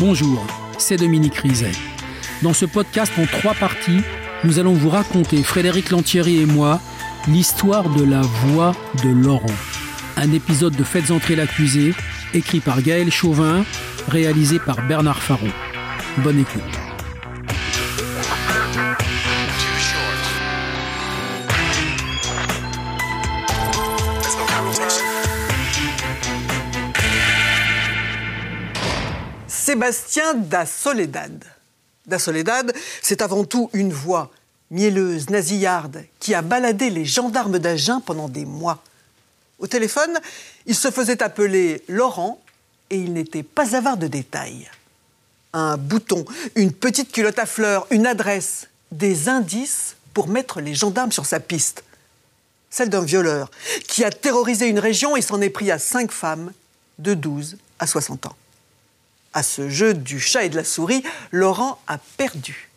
Bonjour, c'est Dominique Rizet. Dans ce podcast en trois parties, nous allons vous raconter, Frédéric Lantieri et moi, l'histoire de la voix de Laurent. Un épisode de Faites entrer l'accusé, écrit par Gaël Chauvin, réalisé par Bernard Faron. Bonne écoute. Sébastien da Soledad. Da Soledad, c'est avant tout une voix mielleuse, nasillarde, qui a baladé les gendarmes d'Agen pendant des mois. Au téléphone, il se faisait appeler Laurent et il n'était pas avare de détails. Un bouton, une petite culotte à fleurs, une adresse, des indices pour mettre les gendarmes sur sa piste. Celle d'un violeur qui a terrorisé une région et s'en est pris à cinq femmes de 12 à 60 ans. À ce jeu du chat et de la souris, Laurent a perdu.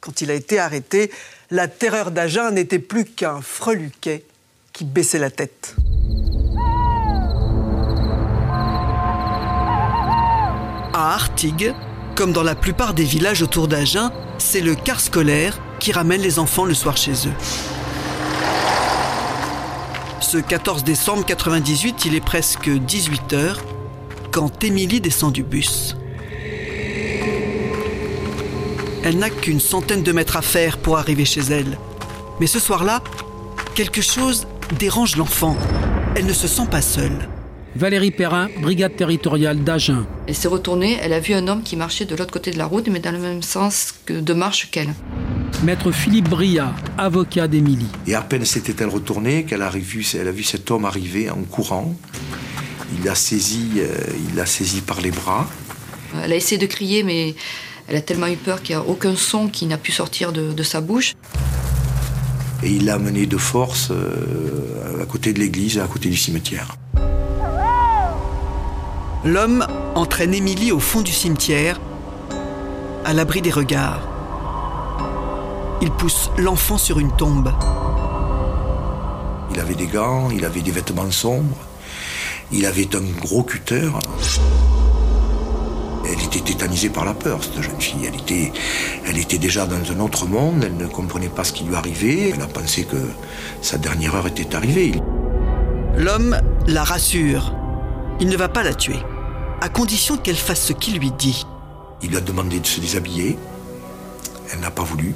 Quand il a été arrêté, la terreur d'Agen n'était plus qu'un freluquet qui baissait la tête. À Artigues, comme dans la plupart des villages autour d'Agen, c'est le car scolaire qui ramène les enfants le soir chez eux. Ce 14 décembre 98, il est presque 18 heures quand Émilie descend du bus. Elle n'a qu'une centaine de mètres à faire pour arriver chez elle. Mais ce soir-là, quelque chose dérange l'enfant. Elle ne se sent pas seule. Valérie Perrin, brigade territoriale d'Agen. Elle s'est retournée, elle a vu un homme qui marchait de l'autre côté de la route, mais dans le même sens que de marche qu'elle. Maître Philippe Bria, avocat d'Émilie. Et à peine s'était-elle retournée qu'elle a, vu, elle a vu cet homme arriver en courant. Il l'a saisi, euh, il l'a saisi par les bras. Elle a essayé de crier, mais elle a tellement eu peur qu'il n'y a aucun son qui n'a pu sortir de, de, sa bouche. Et il l'a amenée de force euh, à côté de l'église, à côté du cimetière. L'homme entraîne Émilie au fond du cimetière, à l'abri des regards. Il pousse l'enfant sur une tombe. Il avait des gants, il avait des vêtements sombres, il avait un gros cutter. Elle était tétanisée par la peur, cette jeune fille. Elle était, elle était déjà dans un autre monde, elle ne comprenait pas ce qui lui arrivait, elle a pensé que sa dernière heure était arrivée. L'homme la rassure. Il ne va pas la tuer, à condition qu'elle fasse ce qu'il lui dit. Il lui a demandé de se déshabiller. Elle n'a pas voulu.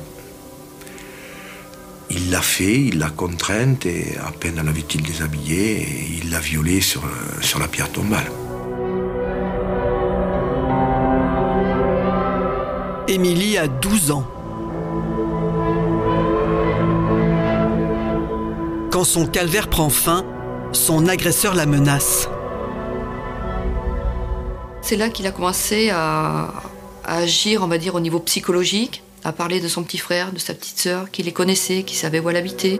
Il l'a fait, il l'a contrainte et à peine l'avait-il déshabillée, et il l'a violée sur, sur la pierre tombale. Émilie a 12 ans. Quand son calvaire prend fin, son agresseur la menace. C'est là qu'il a commencé à, à, agir, on va dire, au niveau psychologique, à parler de son petit frère, de sa petite sœur, qui les connaissait, qui savait où elle habitait.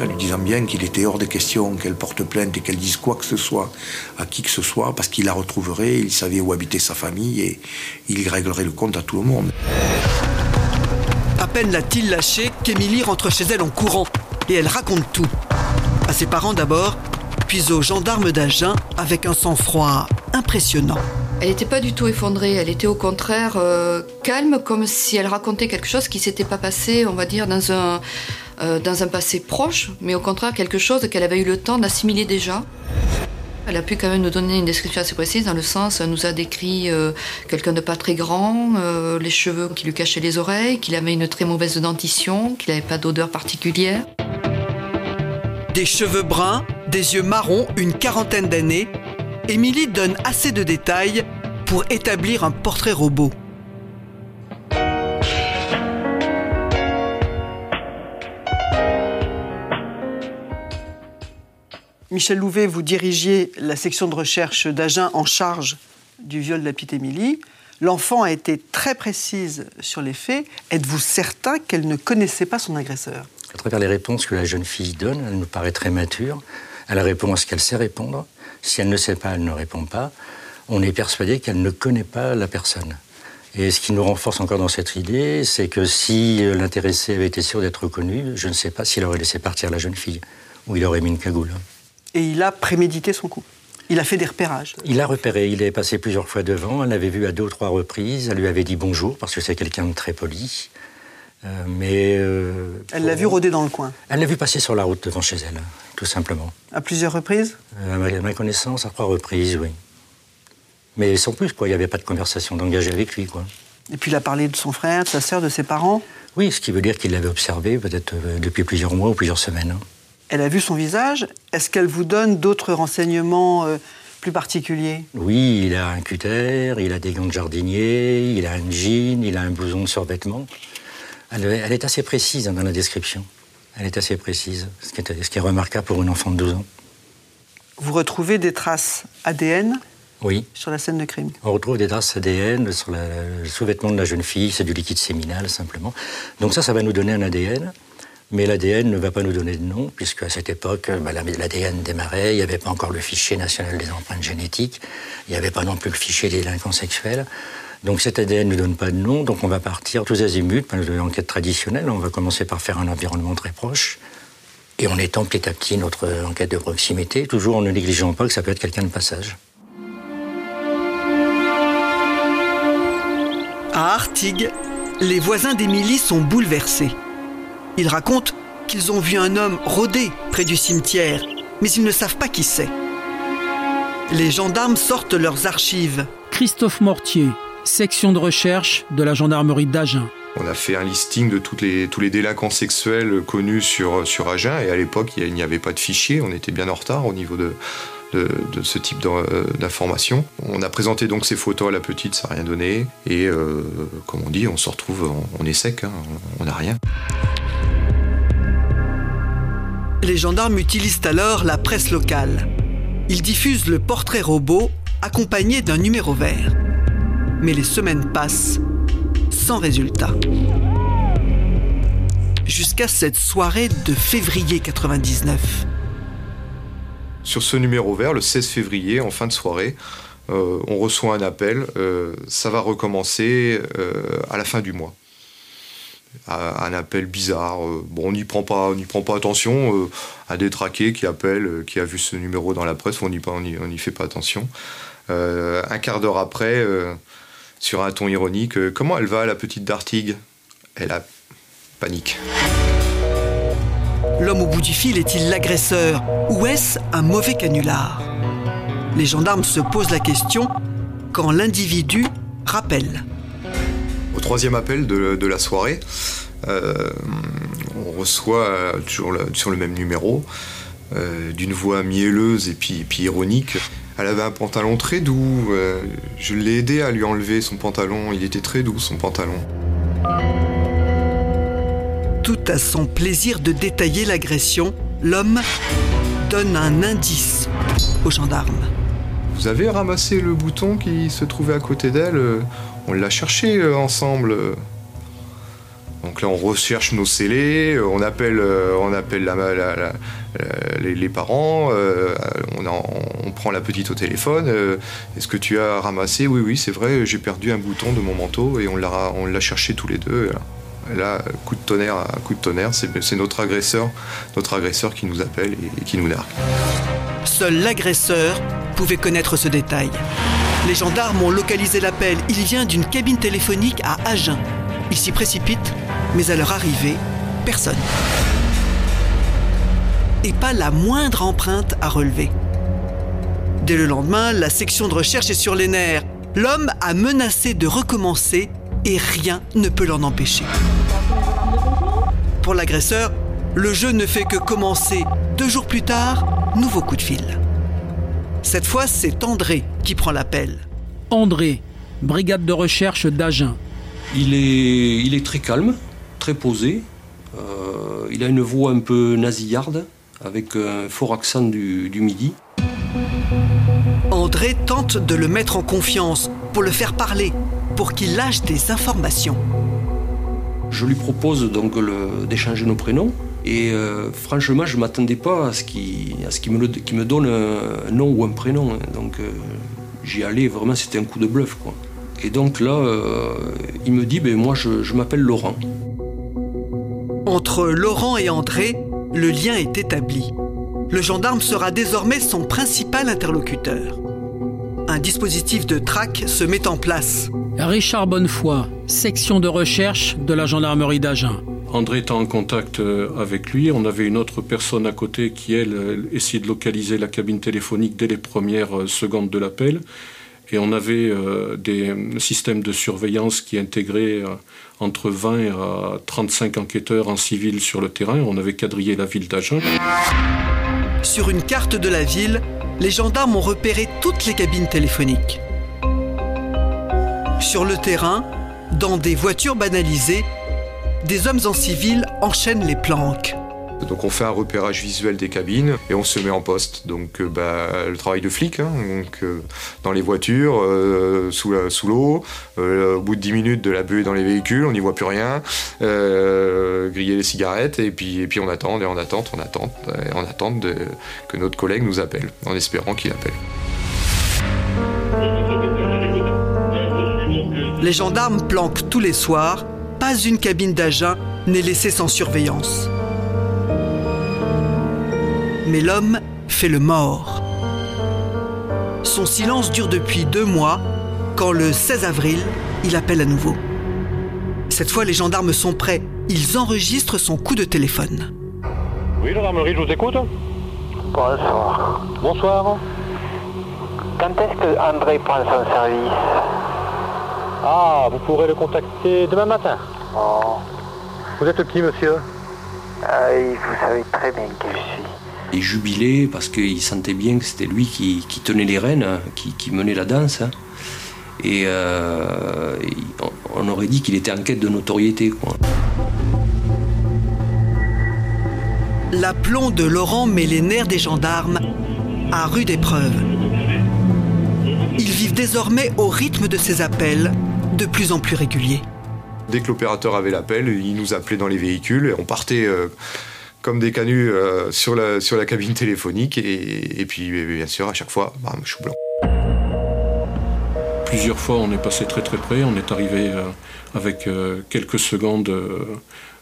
En lui disant bien qu'il était hors de question qu'elle porte plainte et qu'elle dise quoi que ce soit à qui que ce soit, parce qu'il la retrouverait, il savait où habitait sa famille et il réglerait le compte à tout le monde. À peine l'a-t-il lâché qu'Émilie rentre chez elle en courant et elle raconte tout. À ses parents d'abord, puis aux gendarmes d'Agen avec un sang-froid impressionnant. Elle n'était pas du tout effondrée, elle était au contraire euh, calme, comme si elle racontait quelque chose qui s'était pas passé, on va dire, dans un, euh, dans un passé proche, mais au contraire quelque chose qu'elle avait eu le temps d'assimiler déjà. Elle a pu quand même nous donner une description assez précise, dans le sens, elle nous a décrit euh, quelqu'un de pas très grand, les cheveux qui lui cachaient les oreilles, qu'il avait une très mauvaise dentition, qu'il n'avait pas d'odeur particulière. Des cheveux bruns, des yeux marrons, une quarantaine d'années, Émilie donne assez de détails pour établir un portrait robot. Michel Louvet, vous dirigiez la section de recherche d'Agen en charge du viol de la petite Émilie. L'enfant a été très précise sur les faits. Êtes-vous certain qu'elle ne connaissait pas son agresseur? À travers les réponses que la jeune fille donne, elle nous paraît très mature. Elle répond à ce qu'elle sait répondre. Si elle ne sait pas, elle ne répond pas. On est persuadé qu'elle ne connaît pas la personne. Et ce qui nous renforce encore dans cette idée, c'est que si l'intéressé avait été sûr d'être reconnu, je ne sais pas s'il aurait laissé partir la jeune fille ou il aurait mis une cagoule. Et il a prémédité son coup Il a fait des repérages. Il a repéré, il est passé plusieurs fois devant, elle l'avait vu à deux ou trois reprises, elle lui avait dit bonjour parce que c'est quelqu'un de très poli. Euh, mais. euh, Elle l'a vu rôder dans le coin. Elle l'a vu passer sur la route devant chez elle, tout simplement. À plusieurs reprises Euh, à ma- connaissance, à trois reprises, oui. Mais sans plus, quoi. Il n'y avait pas de conversation d'engagé avec lui, quoi. Et puis il a parlé de son frère, de sa sœur, de ses parents. Oui, ce qui veut dire qu'il l'avait observé peut-être depuis plusieurs mois ou plusieurs semaines. hein. Elle a vu son visage. Est-ce qu'elle vous donne d'autres renseignements plus particuliers? Oui, il a un cutter, il a des gants de jardinier, il a un jean, il a un blouson de survêtement. Elle, elle est assez précise dans la description. Elle est assez précise, ce qui est, ce qui est remarquable pour une enfant de 12 ans. Vous retrouvez des traces ADN Oui, sur la scène de crime? on retrouve des traces ADN sur la- le sous-vêtement de la jeune fille, c'est du liquide séminal simplement. Donc ça, ça va nous donner un ADN, mais l'ADN ne va pas nous donner de nom, puisque à cette époque, bah, la- l'ADN démarrait, il n'y avait pas encore le fichier national des empreintes génétiques, il n'y avait pas non plus le fichier des délinquants sexuels. Donc cet ADN ne donne pas de nom, donc on va partir tous azimuts, par l'enquête traditionnelle, on va commencer par faire un environnement très proche, et on étend petit à petit notre enquête de proximité, toujours en ne négligeant pas que ça peut être quelqu'un de passage. À Artigues, les voisins d'Émilie sont bouleversés. Ils racontent qu'ils ont vu un homme rôder près du cimetière, mais ils ne savent pas qui c'est. Les gendarmes sortent leurs archives. Christophe Mortier, section de recherche de la gendarmerie d'Agen. On a fait un listing de toutes les, tous les délinquants sexuels connus sur, sur Agen, et à l'époque, il n'y avait pas de fichier, on était bien en retard au niveau de, de, ce type euh, d'informations. On a présenté donc ces photos à la petite, ça n'a rien donné, et euh, comme on dit, on se retrouve, on, on est sec, hein, on n'a rien. Les gendarmes utilisent alors la presse locale. Ils diffusent le portrait robot accompagné d'un numéro vert. Mais les semaines passent sans résultat. Jusqu'à cette soirée de février 99. Sur ce numéro vert, le 16 février, en fin de soirée, euh, on reçoit un appel, euh, ça va recommencer euh, à la fin du mois. Un appel bizarre. bon, on n'y prend pas, prend pas attention. un détraqué qui appelle, qui a vu ce numéro dans la presse, on n'y fait pas attention. Un quart d'heure après, sur un ton ironique, comment elle va la petite d'Artigue Elle a panique. L'homme au bout du fil est-il l'agresseur ou est-ce un mauvais canular? Les gendarmes se posent la question quand l'individu rappelle. Au troisième appel de, la soirée, euh, on reçoit euh, toujours sur le même numéro, euh, d'une voix mielleuse et puis, puis ironique. Elle avait un pantalon très doux. je l'ai aidé à lui enlever son pantalon. Il était très doux, son pantalon. Tout à son plaisir de détailler l'agression, l'homme donne un indice aux gendarmes. Vous avez ramassé le bouton qui se trouvait à côté d'elle euh, On l'a cherché euh, ensemble. Donc là, on recherche nos scellés, euh, on appelle, on appelle les, parents, on, en- on prend la petite au téléphone. Est-ce que tu as ramassé? Oui, oui, c'est vrai, j'ai perdu un bouton de mon manteau et on l'a cherché tous les deux. Là, coup de tonnerre, à coup de tonnerre, c'est notre agresseur, notre agresseur qui nous appelle et- et qui nous nargue. Seul l'agresseur pouvait connaître ce détail. Les gendarmes ont localisé l'appel. Il vient d'une cabine téléphonique à Agen. Ils s'y précipitent, mais à leur arrivée, personne. Et pas la moindre empreinte à relever. Dès le lendemain, la section de recherche est sur les nerfs. L'homme a menacé de recommencer et rien ne peut l'en empêcher. Pour l'agresseur, le jeu ne fait que commencer. Deux jours plus tard, nouveau coup de fil. Cette fois, c'est André qui prend l'appel. André, brigade de recherche d'Agen. Il est, il est très calme, très posé. Euh, il a une voix un peu nasillarde, avec un fort accent du, du midi. André tente de le mettre en confiance pour le faire parler, pour qu'il lâche des informations. Je lui propose donc d'échanger nos prénoms. Et euh, franchement, je ne m'attendais pas à ce qu'il à ce qu'il me, donne un, nom ou un prénom. hein. Donc euh, j'y allais, vraiment, c'était un coup de bluff. Quoi. Et donc là, euh, il me dit, ben, moi, je, je m'appelle Laurent. Entre Laurent et André, le lien est établi. le gendarme sera désormais son principal interlocuteur. Un dispositif de traque se met en place. Richard Bonnefoy, section de recherche de la gendarmerie d'Agen. André est en contact euh, avec lui. On avait une autre personne à côté qui, elle, euh, essayait de localiser la cabine téléphonique dès les premières euh, secondes de l'appel. Et on avait des systèmes de surveillance qui intégraient entre 20 et 35 enquêteurs en civil sur le terrain. On avait quadrillé la ville d'Agen. Sur une carte de la ville, les gendarmes ont repéré toutes les cabines téléphoniques. Sur le terrain, dans des voitures banalisées, des hommes en civil enchaînent les planques. Donc on fait un repérage visuel des cabines et on se met en poste. Donc euh, bah, le travail de flic, hein. donc, euh, dans les voitures, euh, sous, l'eau, au bout de 10 minutes de la buée dans les véhicules, on n'y voit plus rien, griller les cigarettes et puis, et puis on attend et on attend, on attend, et on attend que notre collègue nous appelle, en espérant qu'il appelle. Les gendarmes planquent tous les soirs pas une cabine d'agent n'est laissée sans surveillance. Mais l'homme fait le mort. Son silence dure depuis deux mois, quand le 16 avril, il appelle à nouveau. Cette fois, les gendarmes sont prêts. Ils enregistrent son coup de téléphone. Oui, gendarmerie, je vous écoute. Bonsoir. Bonsoir. Quand est-ce que André prend son service? Ah, vous pourrez le contacter demain matin. Oh. Vous êtes qui, monsieur? Ah, Vous savez très bien qui je suis. Il jubilait parce qu'il sentait bien que c'était lui qui, tenait les rênes, qui, menait la danse. Hein. Et, euh, on aurait dit qu'il était en quête de notoriété. Quoi. L'aplomb de Laurent met les nerfs des gendarmes à rude épreuve. Ils vivent désormais au rythme de ses appels de plus en plus régulier. Dès que l'opérateur avait l'appel, il nous appelait dans les véhicules et on partait euh, comme des canuts euh, sur, la, sur la cabine téléphonique et, puis bien sûr à chaque fois, bam, chou blanc. Plusieurs fois on est passé très très près, on est arrivé euh, avec quelques secondes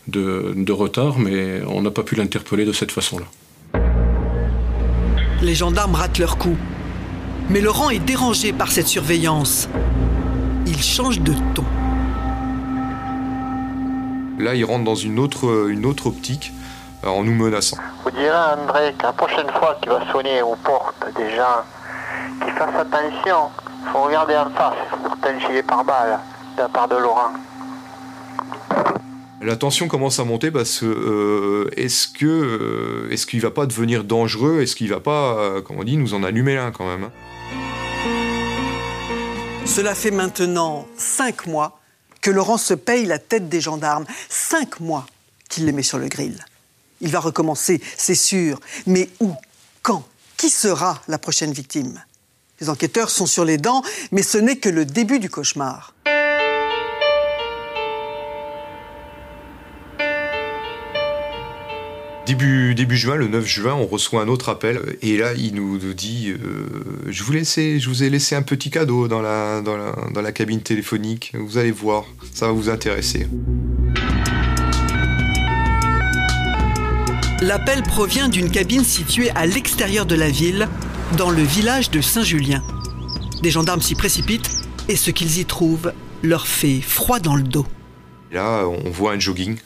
de, de retard mais on n'a pas pu l'interpeller de cette façon-là. Les gendarmes ratent leur coup. Mais Laurent est dérangé par cette surveillance il change de ton. Là, il rentre dans une autre, une autre optique euh, en nous menaçant. Vous direz à André que la prochaine fois qu'il va sonner aux portes des gens, qu'il fasse attention. Il faut regarder en face, pour un gilet par balle de la part de Laurent. La tension commence à monter parce que euh, est-ce que euh, est-ce qu'il va pas devenir dangereux? Est-ce qu'il va pas, comme on dit, nous en allumer un quand même hein? Cela fait maintenant cinq mois que Laurent se paye la tête des gendarmes. Cinq mois qu'il les met sur le grill. Il va recommencer, c'est sûr. Mais où Quand Qui sera la prochaine victime? Les enquêteurs sont sur les dents, mais ce n'est que le début du cauchemar. Début, début juin, le 9 juin, on reçoit un autre appel et là, il nous, dit euh, je, vous je vous ai laissé un petit cadeau dans la, dans, la, dans la cabine téléphonique. Vous allez voir, ça va vous intéresser. L'appel provient d'une cabine située à l'extérieur de la ville, dans le village de Saint-Julien. Des gendarmes s'y précipitent et ce qu'ils y trouvent leur fait froid dans le dos. Là, on voit un jogging,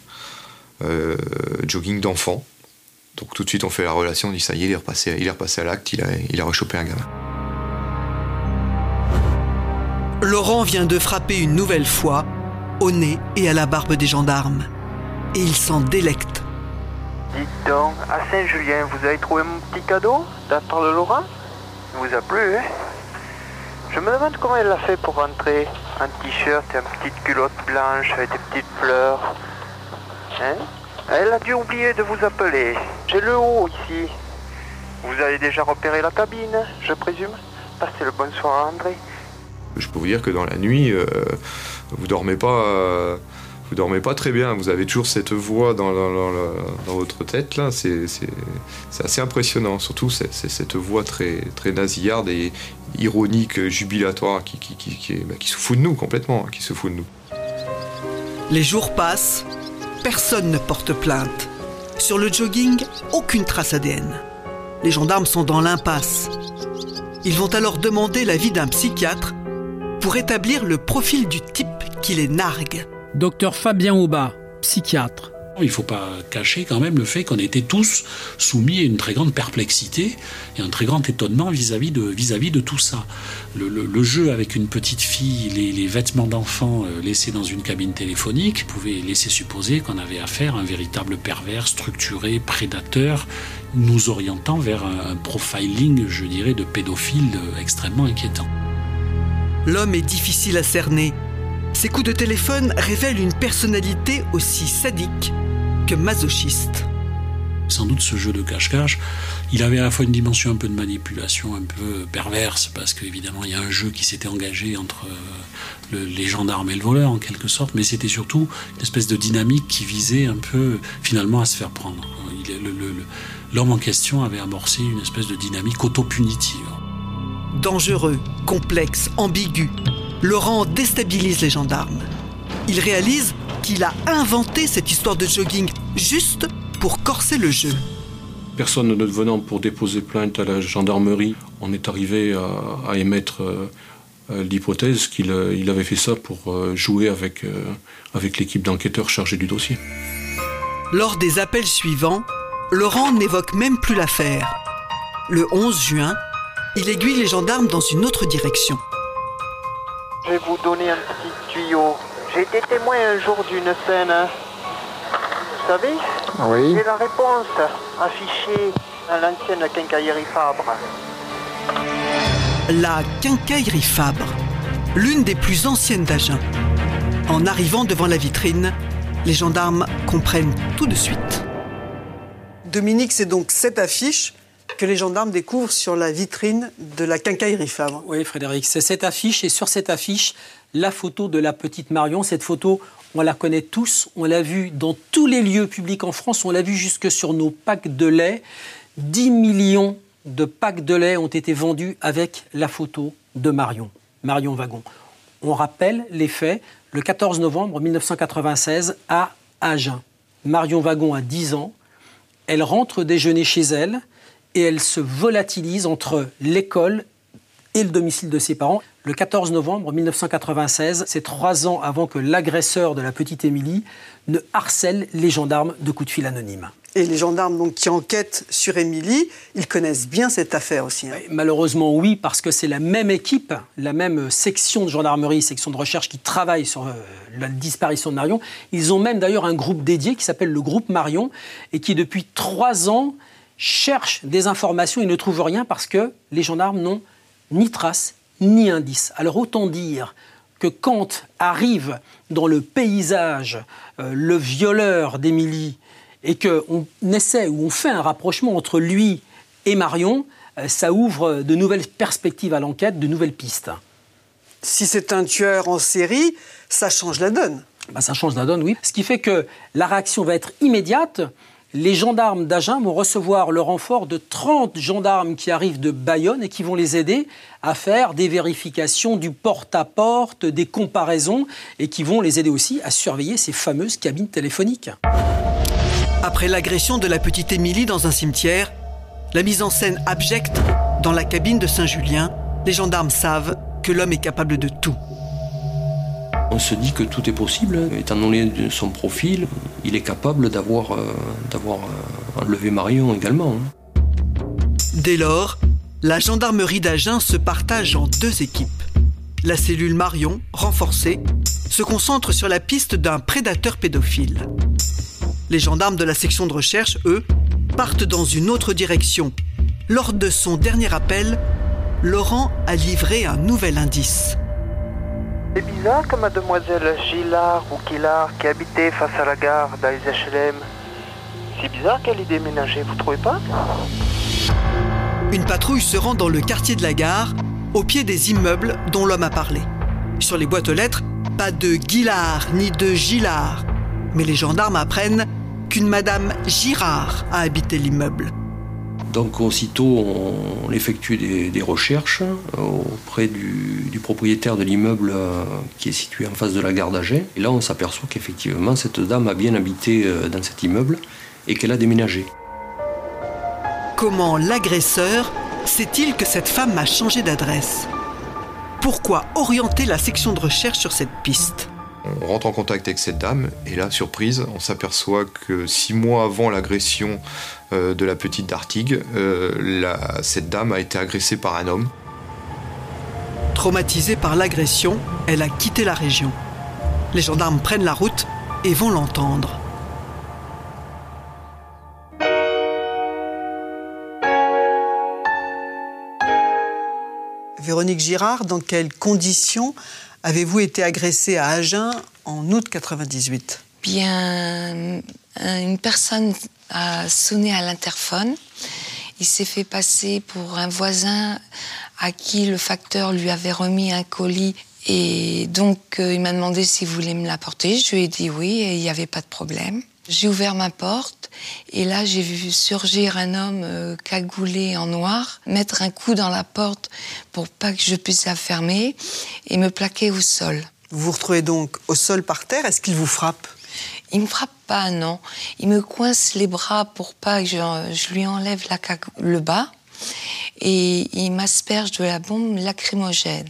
euh, jogging d'enfant. Donc tout de suite, on fait la relation, on dit ça y est, il est repassé, il est repassé à l'acte, il a, il a rechopé un gamin. Laurent vient de frapper une nouvelle fois au nez et à la barbe des gendarmes. Et il s'en délecte. Dites donc, à Saint-Julien, vous avez trouvé mon petit cadeau de la part de Laurent? Il vous a plu, hein? Je me demande comment elle l'a fait pour rentrer. Un t-shirt et une petite culotte blanche avec des petites fleurs. Hein? Elle a dû oublier de vous appeler. J'ai le haut ici. Vous avez déjà repéré la cabine, je présume Passez le bonsoir à André. Je peux vous dire que dans la nuit, euh, vous dormez pas. Euh, vous dormez pas très bien, vous avez toujours cette voix dans, votre tête là, c'est assez impressionnant, surtout c'est cette voix très, très nasillarde et ironique, jubilatoire qui, qui, qui, bah, qui se fout de nous complètement, qui se fout de nous. Les jours passent, personne ne porte plainte. Sur le jogging, aucune trace ADN. les gendarmes sont dans l'impasse. Ils vont alors demander l'avis d'un psychiatre pour établir le profil du type qui les nargue. Docteur Fabien Aubat, psychiatre. Il ne faut pas cacher quand même le fait qu'on était tous soumis à une très grande perplexité et un très grand étonnement vis-à-vis de, vis-à-vis de tout ça. Le, jeu avec une petite fille, les, vêtements d'enfant euh, laissés dans une cabine téléphonique pouvait laisser supposer qu'on avait affaire à un véritable pervers structuré, prédateur, nous orientant vers un, profiling, je dirais, de pédophile euh, extrêmement inquiétant. L'homme est difficile à cerner. Ses coups de téléphone révèlent une personnalité aussi sadique que masochiste. Sans doute ce jeu de cache-cache, il avait à la fois une dimension un peu de manipulation, un peu perverse, parce qu'évidemment il y a un jeu qui s'était engagé entre euh, les gendarmes et le voleur en quelque sorte, mais c'était surtout une espèce de dynamique qui visait un peu finalement à se faire prendre. L'homme en question avait amorcé une espèce de dynamique auto-punitive. Dangereux, complexe, ambigu, Laurent déstabilise les gendarmes. Il réalise qu'il a inventé cette histoire de jogging juste pour corser le jeu. Personne ne venant pour déposer plainte à la gendarmerie, on est arrivé à, émettre euh, l'hypothèse qu'il euh, avait fait ça pour euh, jouer avec, avec l'équipe d'enquêteurs chargée du dossier. Lors des appels suivants, Laurent n'évoque même plus l'affaire. Le 11 juin, il aiguille les gendarmes dans une autre direction. Je vais vous donner un petit tuyau. J'ai été témoin un jour d'une scène. Hein. Vous savez Oui. J'ai la réponse affichée à l'ancienne quincaillerie Fabre. La quincaillerie Fabre, l'une des plus anciennes d'Agen. En arrivant devant la vitrine, les gendarmes comprennent tout de suite. Dominique, c'est donc cette affiche que les gendarmes découvrent sur la vitrine de la quincaillerie Fabre. Oui, Frédéric, c'est cette affiche et sur cette affiche, la photo de la petite Marion. Cette photo, on la connaît tous, on l'a vue dans tous les lieux publics en France, on l'a vue jusque sur nos packs de lait. 10 millions de packs de lait ont été vendus avec la photo de Marion, Marion Wagon. On rappelle les faits, le 14 novembre 1996 à Agen. Marion Wagon a 10 ans, elle rentre déjeuner chez elle et elle se volatilise entre l'école et le domicile de ses parents. Le 14 novembre 1996, c'est trois ans avant que l'agresseur de la petite Émilie ne harcèle les gendarmes de coups de fil anonymes. Et les gendarmes donc, qui enquêtent sur Émilie, ils connaissent bien cette affaire aussi. Hein. Malheureusement, oui, parce que c'est la même équipe, la même section de gendarmerie, section de recherche qui travaille sur euh, la disparition de Marion. Ils ont même d'ailleurs un groupe dédié qui s'appelle le groupe Marion et qui depuis trois ans cherche des informations et ne trouve rien parce que les gendarmes n'ont ni trace ni indice. Alors autant dire que quand arrive dans le paysage euh, le violeur d'Émilie et qu'on essaie ou on fait un rapprochement entre lui et Marion, euh, ça ouvre de nouvelles perspectives à l'enquête, de nouvelles pistes. Si c'est un tueur en série, ça change la donne. Bah, ça change la donne, oui. Ce qui fait que la réaction va être immédiate les gendarmes d'Agen vont recevoir le renfort de 30 gendarmes qui arrivent de Bayonne et qui vont les aider à faire des vérifications du porte-à-porte, des comparaisons et qui vont les aider aussi à surveiller ces fameuses cabines téléphoniques. Après l'agression de la petite Émilie dans un cimetière, la mise en scène abjecte dans la cabine de Saint-Julien, les gendarmes savent que l'homme est capable de tout. On se dit que tout est possible, étant donné son profil, il est capable d'avoir euh, euh, enlevé Marion également. Hein. Dès lors, la gendarmerie d'Agen se partage en deux équipes. La cellule Marion, renforcée, se concentre sur la piste d'un prédateur pédophile. Les gendarmes de la section de recherche, eux, partent dans une autre direction. Lors de son dernier appel, Laurent a livré un nouvel indice. C'est bizarre que mademoiselle Gillard ou Killard qui habitait face à la gare dans c'est bizarre qu'elle ait déménagé, vous trouvez pas? Une patrouille se rend dans le quartier de la gare, au pied des immeubles dont l'homme a parlé. Sur les boîtes aux lettres, pas de Guillard ni de Gillard. Mais les gendarmes apprennent qu'une madame Girard a habité l'immeuble. Donc aussitôt, on, effectue des, recherches euh, auprès du, propriétaire de l'immeuble euh, qui est situé en face de la gare d'Agen. Et là, on s'aperçoit qu'effectivement, cette dame a bien habité euh, dans cet immeuble et qu'elle a déménagé. Comment l'agresseur sait-il que cette femme a changé d'adresse? Pourquoi orienter la section de recherche sur cette piste? On rentre en contact avec cette dame et là, surprise, on s'aperçoit que six mois avant l'agression euh, de la petite Dartigue, euh, cette dame a été agressée par un homme. Traumatisée par l'agression, elle a quitté la région. Les gendarmes prennent la route et vont l'entendre. Véronique Girard, dans quelles conditions avez-vous été agressée à Agen en août 98 Bien, une personne a sonné à l'interphone. Il s'est fait passer pour un voisin à qui le facteur lui avait remis un colis. Et donc, euh, il m'a demandé s'il voulait me l'apporter. Je lui ai dit oui et il n'y avait pas de problème. J'ai ouvert ma porte et là j'ai vu surgir un homme euh, cagoulé en noir, mettre un coup dans la porte pour pas que je puisse la fermer et me plaquer au sol. Vous vous retrouvez donc au sol par terre, est-ce qu'il vous frappe? Il me frappe pas, non. Il me coince les bras pour pas que je, lui enlève la le bas et il m'asperge de la bombe lacrymogène.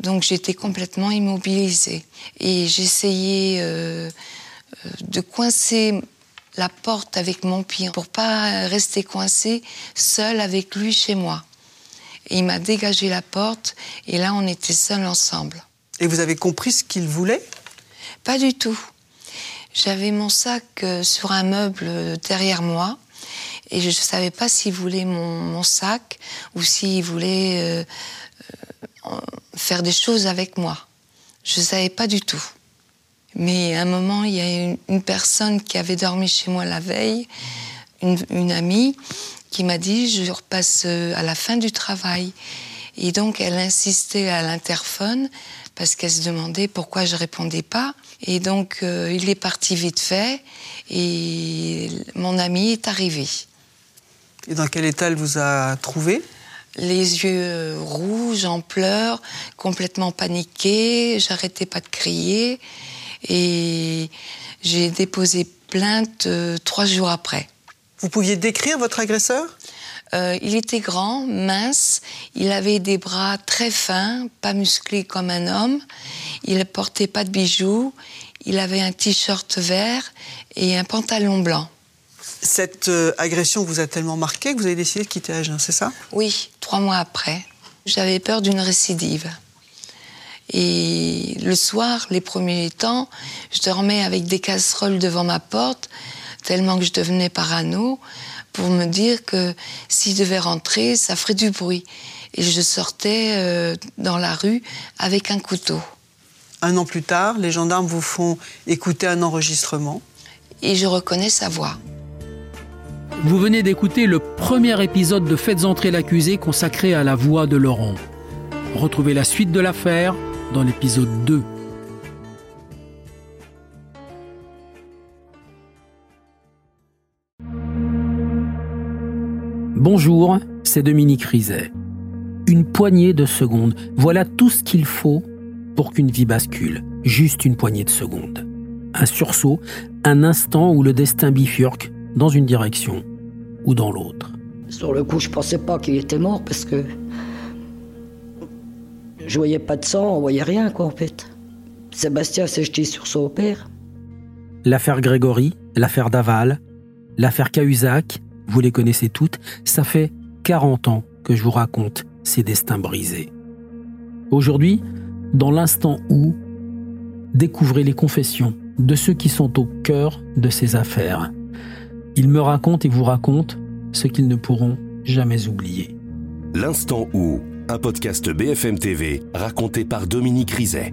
Donc j'étais complètement immobilisée et j'essayais euh, de coincer la porte avec mon pied pour pas rester coincé seul avec lui chez moi. Et il m'a dégagé la porte et là on était seuls ensemble. Et vous avez compris ce qu'il voulait? Pas du tout. J'avais mon sac euh, sur un meuble derrière moi et je ne savais pas s'il voulait mon, sac ou s'il voulait euh, euh, faire des choses avec moi. Je ne savais pas du tout. Mais à un moment, il y a une, personne qui avait dormi chez moi la veille, une, amie, qui m'a dit je repasse euh, à la fin du travail. Et donc, elle insistait à l'interphone parce qu'elle se demandait pourquoi je répondais pas. Et donc, euh, il est parti vite fait et mon ami est arrivé. Et dans quel état elle vous a trouvé? Les yeux rouges, en pleurs, complètement paniquée, j'arrêtais pas de crier. Et j'ai déposé plainte euh, trois jours après. Vous pouviez décrire votre agresseur? Euh, il était grand, mince, il avait des bras très fins, pas musclés comme un homme, il ne portait pas de bijoux, il avait un t-shirt vert et un pantalon blanc. Cette euh, agression vous a tellement marqué que vous avez décidé de quitter Agen, c'est ça? Oui, trois mois après. J'avais peur d'une récidive. Et le soir, les premiers temps, je dormais avec des casseroles devant ma porte, tellement que je devenais parano, pour me dire que s'il devait rentrer, ça ferait du bruit. Et je sortais euh, dans la rue avec un couteau. Un an plus tard, les gendarmes vous font écouter un enregistrement. Et je reconnais sa voix. Vous venez d'écouter le premier épisode de Faites entrer l'accusé consacré à la voix de Laurent. Retrouvez la suite de l'affaire dans l'épisode 2. Bonjour, c'est Dominique Rizet. Une poignée de secondes, voilà tout ce qu'il faut pour qu'une vie bascule. Juste une poignée de secondes. Un sursaut, un instant où le destin bifurque dans une direction ou dans l'autre. Sur le coup, je pensais pas qu'il était mort parce que je voyais pas de sang, on voyait rien, quoi, en fait. Sébastien s'est jeté sur son père. L'affaire Grégory, l'affaire Daval, l'affaire Cahuzac, vous les connaissez toutes, ça fait 40 ans que je vous raconte ces destins brisés. Aujourd'hui, dans l'instant où, découvrez les confessions de ceux qui sont au cœur de ces affaires. Ils me racontent et vous racontent ce qu'ils ne pourront jamais oublier. L'instant où un podcast BFM TV raconté par Dominique Rizet.